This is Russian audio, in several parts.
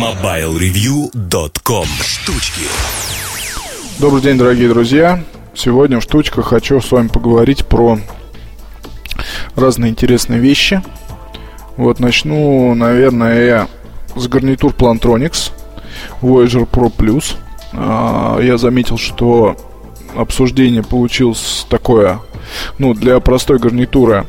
MobileReview.com Штучки Добрый день, дорогие друзья. Сегодня в штучках хочу с вами поговорить про разные интересные вещи. Вот начну, наверное, я с гарнитур Plantronics Voyager Pro Plus. А, я заметил, что обсуждение получилось такое, ну, для простой гарнитуры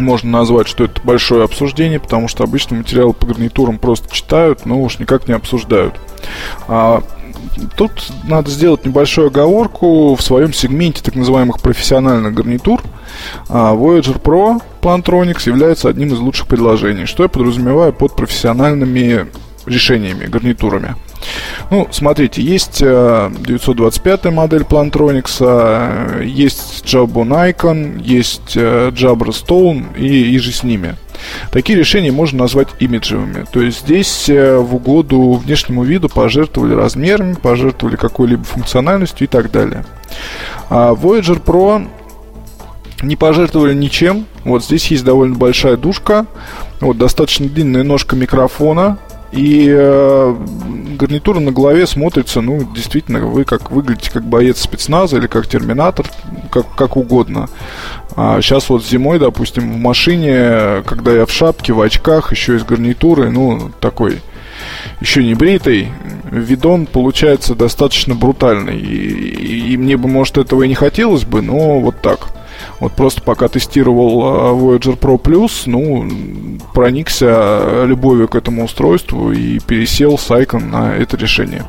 можно назвать, что это большое обсуждение, потому что обычно материалы по гарнитурам просто читают, но уж никак не обсуждают. А, тут надо сделать небольшую оговорку в своем сегменте так называемых профессиональных гарнитур. А, Voyager Pro Plantronics является одним из лучших предложений. Что я подразумеваю под профессиональными решениями, гарнитурами? Ну, смотрите, есть 925 э, модель Plantronics, э, есть Jawbone Icon, есть э, Jabra Stone и, и же с ними. Такие решения можно назвать имиджевыми. То есть здесь в угоду внешнему виду пожертвовали размерами, пожертвовали какой-либо функциональностью и так далее. А Voyager Pro не пожертвовали ничем. Вот здесь есть довольно большая душка, вот достаточно длинная ножка микрофона, и э, гарнитура на голове смотрится, ну, действительно, вы как выглядите как боец спецназа или как терминатор, как, как угодно. А сейчас вот зимой, допустим, в машине, когда я в шапке, в очках, еще из гарнитуры, ну, такой еще не бритый, видон получается достаточно брутальный. И, и, и мне бы, может, этого и не хотелось бы, но вот так. Вот просто пока тестировал а, Voyager Pro Plus, ну, проникся любовью к этому устройству и пересел с Icon на это решение.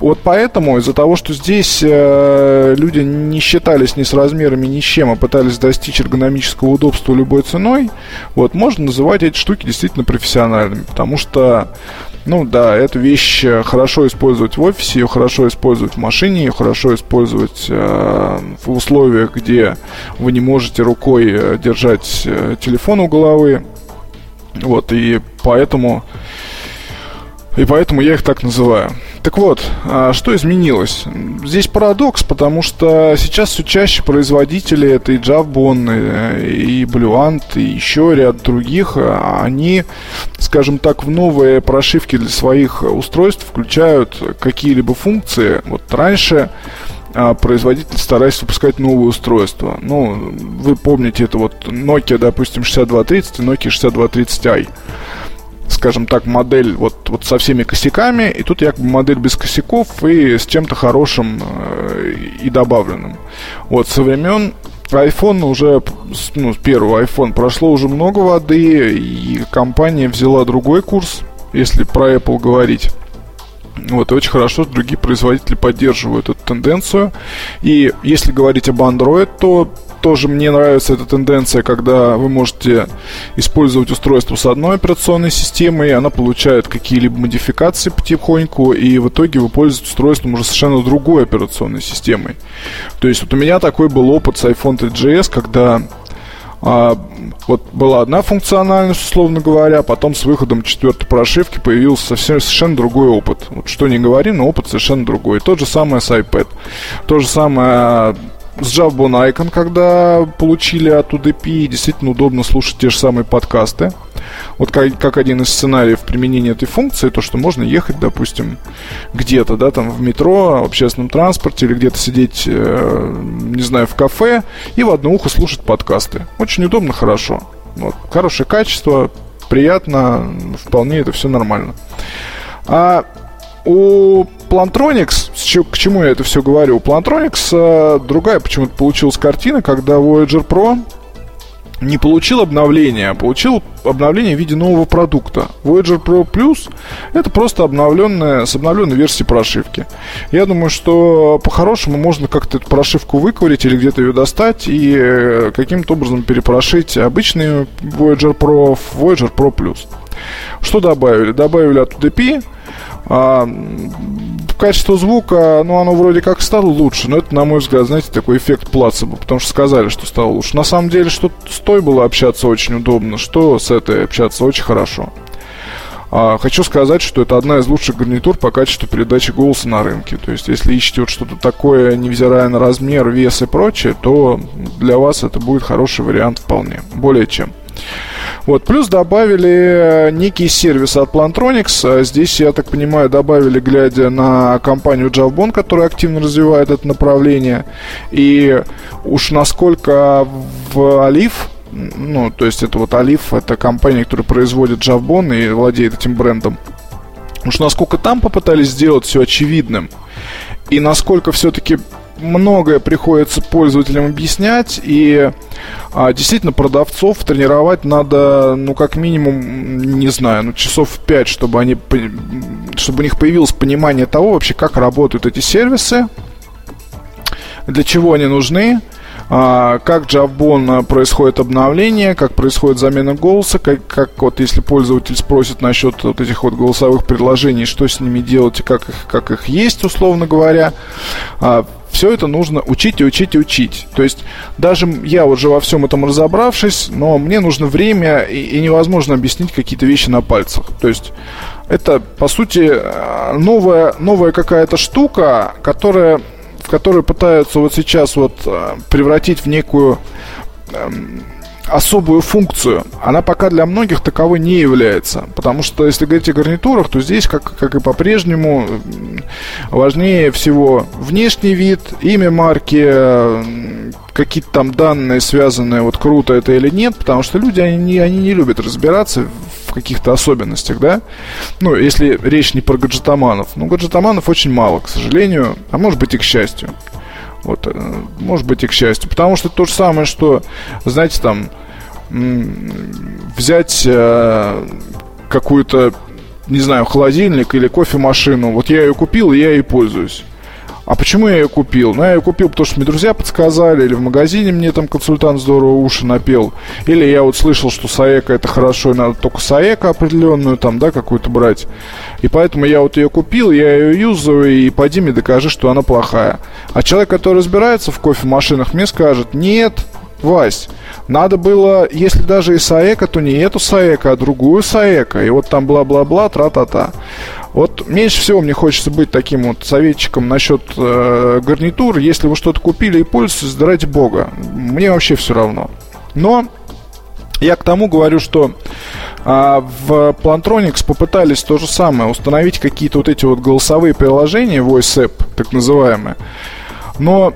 Вот поэтому, из-за того, что здесь э, люди не считались ни с размерами, ни с чем, а пытались достичь эргономического удобства любой ценой, вот, можно называть эти штуки действительно профессиональными. Потому что, ну да, эту вещь хорошо использовать в офисе, ее хорошо использовать в машине, ее хорошо использовать э, в условиях, где вы не можете рукой э, держать э, телефон у головы. Вот, и поэтому и поэтому я их так называю. Так вот, а что изменилось? Здесь парадокс, потому что сейчас все чаще производители, это и Jawbone, и Bluant, и еще ряд других, а они, скажем так, в новые прошивки для своих устройств включают какие-либо функции. Вот раньше а, производитель старается выпускать новые устройства. Ну, вы помните, это вот Nokia, допустим, 6230 и Nokia 6230i скажем так, модель вот, вот со всеми косяками, и тут якобы модель без косяков и с чем-то хорошим э, и добавленным. Вот со времен iPhone уже, ну, первого iPhone прошло уже много воды, и компания взяла другой курс, если про Apple говорить. Вот, и очень хорошо, другие производители поддерживают эту тенденцию. И если говорить об Android, то тоже мне нравится эта тенденция, когда вы можете использовать устройство с одной операционной системой, и она получает какие-либо модификации потихоньку, и в итоге вы пользуетесь устройством уже совершенно другой операционной системой. То есть вот у меня такой был опыт с iPhone 3GS, когда а, вот была одна функциональность, условно говоря, потом с выходом четвертой прошивки появился совсем, совершенно другой опыт. Вот что не говори, но опыт совершенно другой. То же самое с iPad. То же самое с Jawbone Icon, когда получили от UDP, действительно удобно слушать те же самые подкасты. Вот как, как один из сценариев применения этой функции, то, что можно ехать, допустим, где-то, да, там в метро, в общественном транспорте или где-то сидеть, э, не знаю, в кафе и в одно ухо слушать подкасты. Очень удобно, хорошо. Вот. Хорошее качество, приятно, вполне это все нормально. А у Plantronics, к чему я это все говорю, у Plantronics э, другая почему-то получилась картина, когда Voyager Pro не получил обновление, а получил обновление в виде нового продукта. Voyager Pro Plus это просто обновленная, с обновленной версией прошивки. Я думаю, что по-хорошему можно как-то эту прошивку выковырить или где-то ее достать и э, каким-то образом перепрошить обычный Voyager Pro в Voyager Pro Plus. Что добавили? Добавили от UDP а, качество звука, ну, оно вроде как стало лучше, но это, на мой взгляд, знаете, такой эффект плацебо, потому что сказали, что стало лучше. На самом деле, что с той было общаться очень удобно, что с этой общаться очень хорошо. А, хочу сказать, что это одна из лучших гарнитур по качеству передачи голоса на рынке. То есть, если ищете вот что-то такое, невзирая на размер, вес и прочее, то для вас это будет хороший вариант вполне. Более чем. Вот, плюс добавили некий сервис от Plantronics. Здесь, я так понимаю, добавили, глядя на компанию Javbon, которая активно развивает это направление. И уж насколько в Олив ну, то есть это вот Олив, это компания, которая производит Javbon и владеет этим брендом. Уж насколько там попытались сделать все очевидным, и насколько все-таки многое приходится пользователям объяснять, и а, действительно продавцов тренировать надо, ну, как минимум, не знаю, ну, часов 5, чтобы они, чтобы у них появилось понимание того вообще, как работают эти сервисы, для чего они нужны, как Jawbone происходит обновление, как происходит замена голоса, как, как вот если пользователь спросит насчет вот этих вот голосовых предложений, что с ними делать и как их, как их есть, условно говоря. А, все это нужно учить и учить и учить. То есть даже я уже во всем этом разобравшись, но мне нужно время и, и невозможно объяснить какие-то вещи на пальцах. То есть это, по сути, новая, новая какая-то штука, которая которую пытаются вот сейчас вот э, превратить в некую эм, особую функцию, она пока для многих таковой не является. Потому что если говорить о гарнитурах, то здесь, как, как и по-прежнему, важнее всего внешний вид, имя марки, какие-то там данные связанные, вот круто это или нет, потому что люди, они они не любят разбираться в каких-то особенностях, да? Ну, если речь не про гаджетоманов. Ну, гаджетоманов очень мало, к сожалению, а может быть и к счастью. Вот, э, может быть и к счастью. Потому что то же самое, что, знаете, там, взять э, какую-то, не знаю, холодильник или кофемашину. Вот я ее купил, и я ей пользуюсь. А почему я ее купил? Ну, я ее купил, потому что мне друзья подсказали, или в магазине мне там консультант здорово уши напел, или я вот слышал, что Саека это хорошо, и надо только Саека определенную там, да, какую-то брать. И поэтому я вот ее купил, я ее юзаю, и пойди мне докажи, что она плохая. А человек, который разбирается в кофемашинах, мне скажет, нет, Вась, надо было, если даже и Саека, то не эту Саека, а другую Саека. И вот там бла-бла-бла, тра-та-та. Вот меньше всего мне хочется быть таким вот советчиком насчет э, гарнитур. Если вы что-то купили и пользуетесь, ради бога. Мне вообще все равно. Но я к тому говорю, что а, в Plantronics попытались то же самое, установить какие-то вот эти вот голосовые приложения, Voice App, так называемые. Но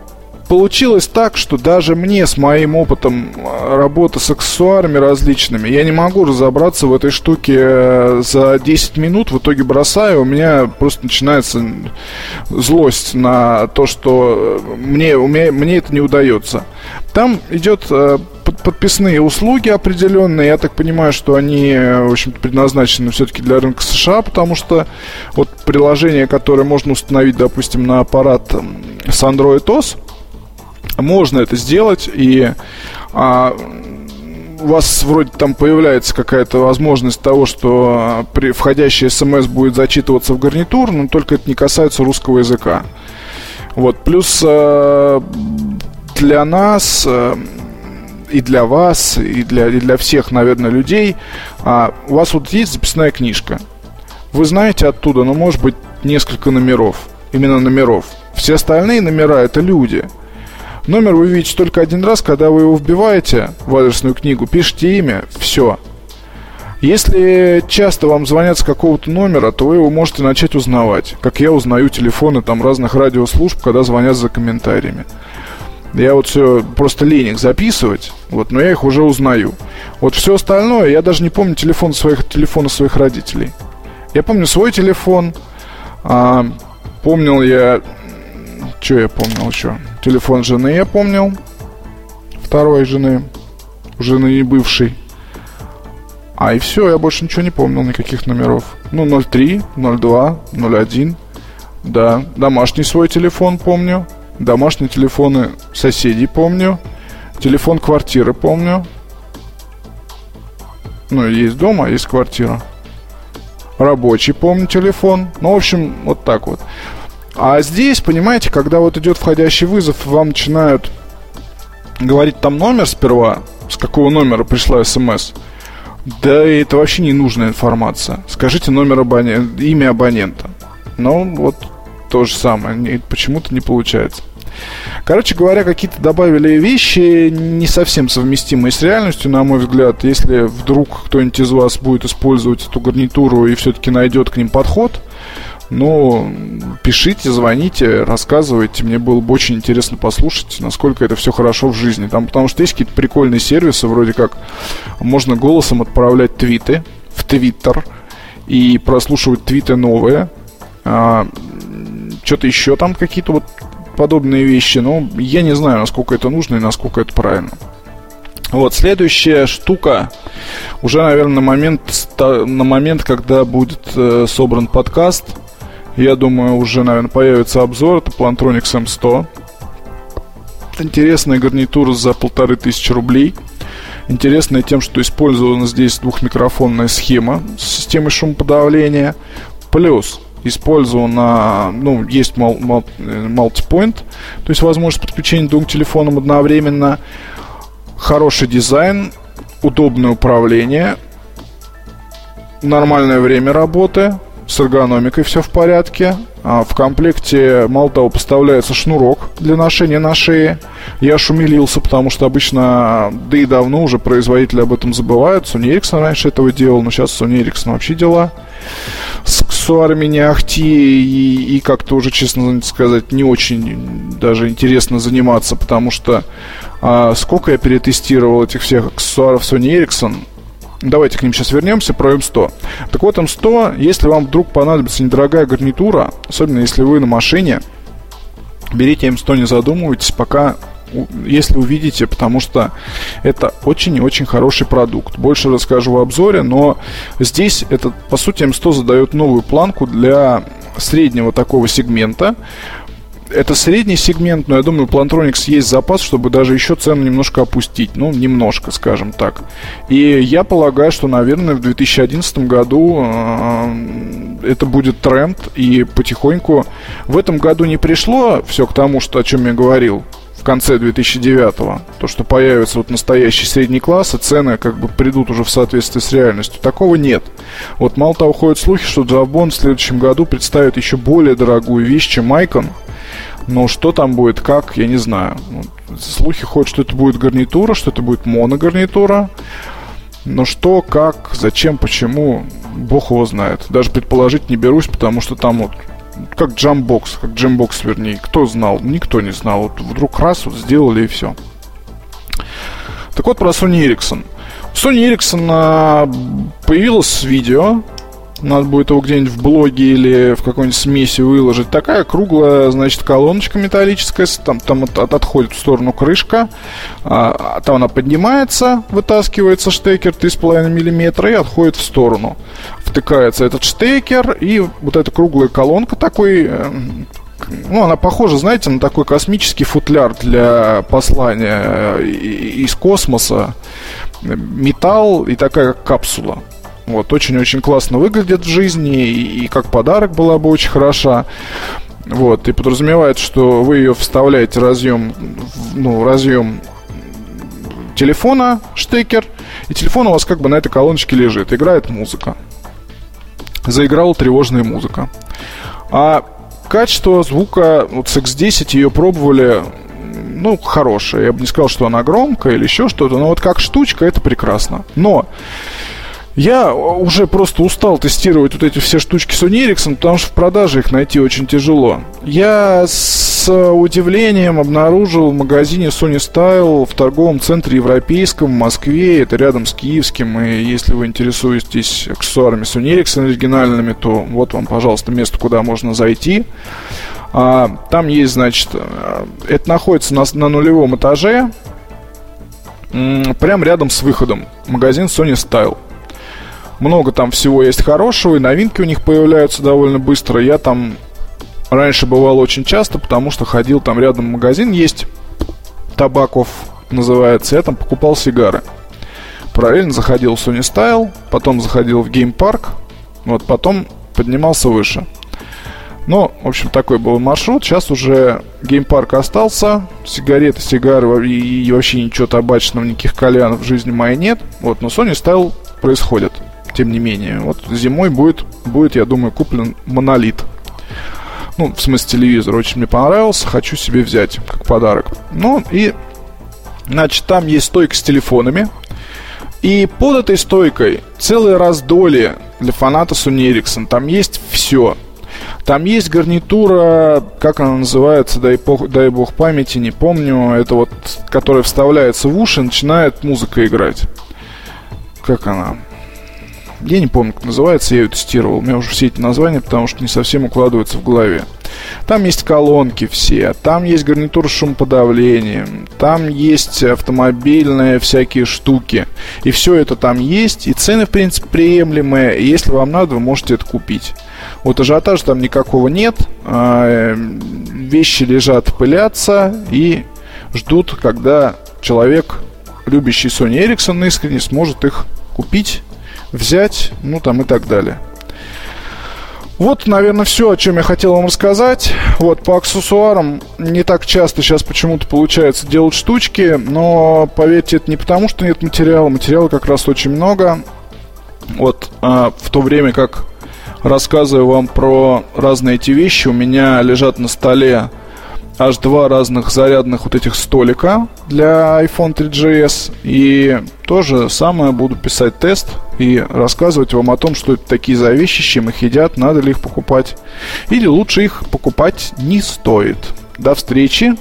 получилось так, что даже мне с моим опытом э, работы с аксессуарами различными, я не могу разобраться в этой штуке э, за 10 минут, в итоге бросаю, у меня просто начинается злость на то, что э, мне, у меня, мне это не удается. Там идет подписные услуги определенные. Я так понимаю, что они, в общем предназначены все-таки для рынка США, потому что вот приложение, которое можно установить, допустим, на аппарат с Android OS, можно это сделать, и а, у вас вроде там появляется какая-то возможность того, что при входящий смс будет зачитываться в гарнитур, но только это не касается русского языка. Вот, плюс э, для нас э, и для вас, и для, и для всех, наверное, людей, э, у вас вот есть записная книжка. Вы знаете оттуда, ну, может быть, несколько номеров. Именно номеров. Все остальные номера это люди – Номер вы видите только один раз, когда вы его вбиваете в адресную книгу, пишите имя, все. Если часто вам звонят с какого-то номера, то вы его можете начать узнавать. Как я узнаю телефоны там разных радиослужб, когда звонят за комментариями. Я вот все просто лень их записывать, вот, но я их уже узнаю. Вот все остальное, я даже не помню телефон своих, телефона своих родителей. Я помню свой телефон, а, помнил я... Что я помнил еще? Телефон жены я помнил. Второй жены. Жены не бывшей. А и все, я больше ничего не помнил, никаких номеров. Ну, 03, 02, 01. Да, домашний свой телефон помню. Домашние телефоны соседей помню. Телефон квартиры помню. Ну, есть дома, есть квартира. Рабочий помню телефон. Ну, в общем, вот так вот. А здесь, понимаете, когда вот идет входящий вызов, вам начинают говорить там номер сперва, с какого номера пришла смс. Да это вообще не нужная информация. Скажите номер абонента, имя абонента. Ну, вот то же самое. Почему-то не получается. Короче говоря, какие-то добавили вещи не совсем совместимые с реальностью, на мой взгляд. Если вдруг кто-нибудь из вас будет использовать эту гарнитуру и все-таки найдет к ним подход, ну, пишите, звоните, рассказывайте. Мне было бы очень интересно послушать, насколько это все хорошо в жизни. Там, потому что есть какие-то прикольные сервисы, вроде как можно голосом отправлять твиты в Твиттер и прослушивать твиты новые. А, что-то еще там какие-то вот подобные вещи. Но я не знаю, насколько это нужно и насколько это правильно. Вот, следующая штука, уже, наверное, на момент, на момент когда будет э, собран подкаст, я думаю, уже, наверное, появится обзор. Это Plantronics M100. Это интересная гарнитура за полторы тысячи рублей. Интересная тем, что использована здесь двухмикрофонная схема с системой шумоподавления. Плюс использована, ну, есть мультипоинт, то есть возможность подключения двум телефонам одновременно. Хороший дизайн, удобное управление, нормальное время работы, с эргономикой все в порядке. А в комплекте, мало того, поставляется шнурок для ношения на шее. Я шумелился, потому что обычно, да и давно уже производители об этом забывают. Sony Ericsson раньше этого делал, но сейчас Sony Ericsson вообще дела. С аксессуарами не ахти и, и как-то уже, честно сказать, не очень даже интересно заниматься, потому что а, сколько я перетестировал этих всех аксессуаров Sony Ericsson, Давайте к ним сейчас вернемся, про М100. Так вот, М100, если вам вдруг понадобится недорогая гарнитура, особенно если вы на машине, берите М100, не задумывайтесь, пока если увидите, потому что это очень и очень хороший продукт. Больше расскажу в обзоре, но здесь это, по сути, М100 задает новую планку для среднего такого сегмента это средний сегмент, но я думаю, Plantronics есть запас, чтобы даже еще цену немножко опустить. Ну, немножко, скажем так. И я полагаю, что, наверное, в 2011 году э, это будет тренд, и потихоньку в этом году не пришло все к тому, что, о чем я говорил, в конце 2009-го, то, что появится вот настоящий средний класс, и цены как бы придут уже в соответствии с реальностью. Такого нет. Вот мало того, ходят слухи, что Джавбон в следующем году представит еще более дорогую вещь, чем Icon, но что там будет, как, я не знаю. Слухи ходят, что это будет гарнитура, что это будет моногарнитура. Но что, как, зачем, почему, бог его знает. Даже предположить не берусь, потому что там вот как джамбокс, как джембокс, вернее. Кто знал? Никто не знал. Вот вдруг раз вот сделали и все. Так вот про Sony Ericsson. Sony Ericsson а, появилось видео надо будет его где-нибудь в блоге или в какой-нибудь смеси выложить. Такая круглая, значит, колоночка металлическая, там, там от, от, отходит в сторону крышка, а, там она поднимается, вытаскивается штекер 3,5 мм и отходит в сторону. Втыкается этот штекер, и вот эта круглая колонка такой э, ну, она похожа, знаете, на такой космический футляр для послания э, из космоса. Металл и такая капсула. Вот, очень-очень классно выглядит в жизни, и, и как подарок была бы очень хороша. Вот, и подразумевает, что вы ее вставляете разъем, ну, разъем телефона, штекер, и телефон у вас как бы на этой колоночке лежит, играет музыка. Заиграла тревожная музыка. А качество звука, вот с X10 ее пробовали, ну, хорошее. Я бы не сказал, что она громкая или еще что-то, но вот как штучка это прекрасно. Но я уже просто устал тестировать вот эти все штучки Sony Ericsson, потому что в продаже их найти очень тяжело. Я с удивлением обнаружил в магазине Sony Style в торговом центре европейском в Москве, это рядом с Киевским, и если вы интересуетесь аксессуарами Sony Ericsson оригинальными, то вот вам, пожалуйста, место, куда можно зайти. А, там есть, значит, э, это находится на, на нулевом этаже, прямо рядом с выходом. Магазин Sony Style. Много там всего есть хорошего, и новинки у них появляются довольно быстро. Я там раньше бывал очень часто, потому что ходил там рядом магазин есть, Табаков называется, я там покупал сигары. Параллельно заходил в Sony Style, потом заходил в Game Park, вот потом поднимался выше. Ну, в общем, такой был маршрут. Сейчас уже геймпарк остался. Сигареты, сигары и, и вообще ничего табачного, никаких кальянов в жизни моей нет. Вот, но Sony Style происходит тем не менее. Вот зимой будет, будет я думаю, куплен монолит. Ну, в смысле телевизор очень мне понравился, хочу себе взять как подарок. Ну и, значит, там есть стойка с телефонами. И под этой стойкой целые раздолье для фаната Sony Ericsson. Там есть все. Там есть гарнитура, как она называется, дай, бог, дай бог памяти, не помню. Это вот, которая вставляется в уши, начинает музыка играть. Как она? Я не помню, как называется, я ее тестировал. У меня уже все эти названия, потому что не совсем укладываются в голове. Там есть колонки все, там есть гарнитура с шумоподавлением, там есть автомобильные всякие штуки. И все это там есть, и цены, в принципе, приемлемые. И если вам надо, вы можете это купить. Вот ажиотажа там никакого нет. А, вещи лежат, пылятся и ждут, когда человек, любящий Sony Ericsson искренне, сможет их купить взять, ну там и так далее. Вот, наверное, все, о чем я хотел вам рассказать. Вот, по аксессуарам не так часто сейчас почему-то получается делать штучки, но, поверьте, это не потому, что нет материала. Материала как раз очень много. Вот, а, в то время как рассказываю вам про разные эти вещи, у меня лежат на столе аж два разных зарядных вот этих столика для iPhone 3GS. И тоже самое буду писать тест и рассказывать вам о том, что это такие за вещи, с чем их едят, надо ли их покупать. Или лучше их покупать не стоит. До встречи.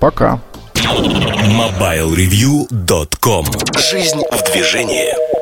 Пока. MobileReview.com Жизнь в движении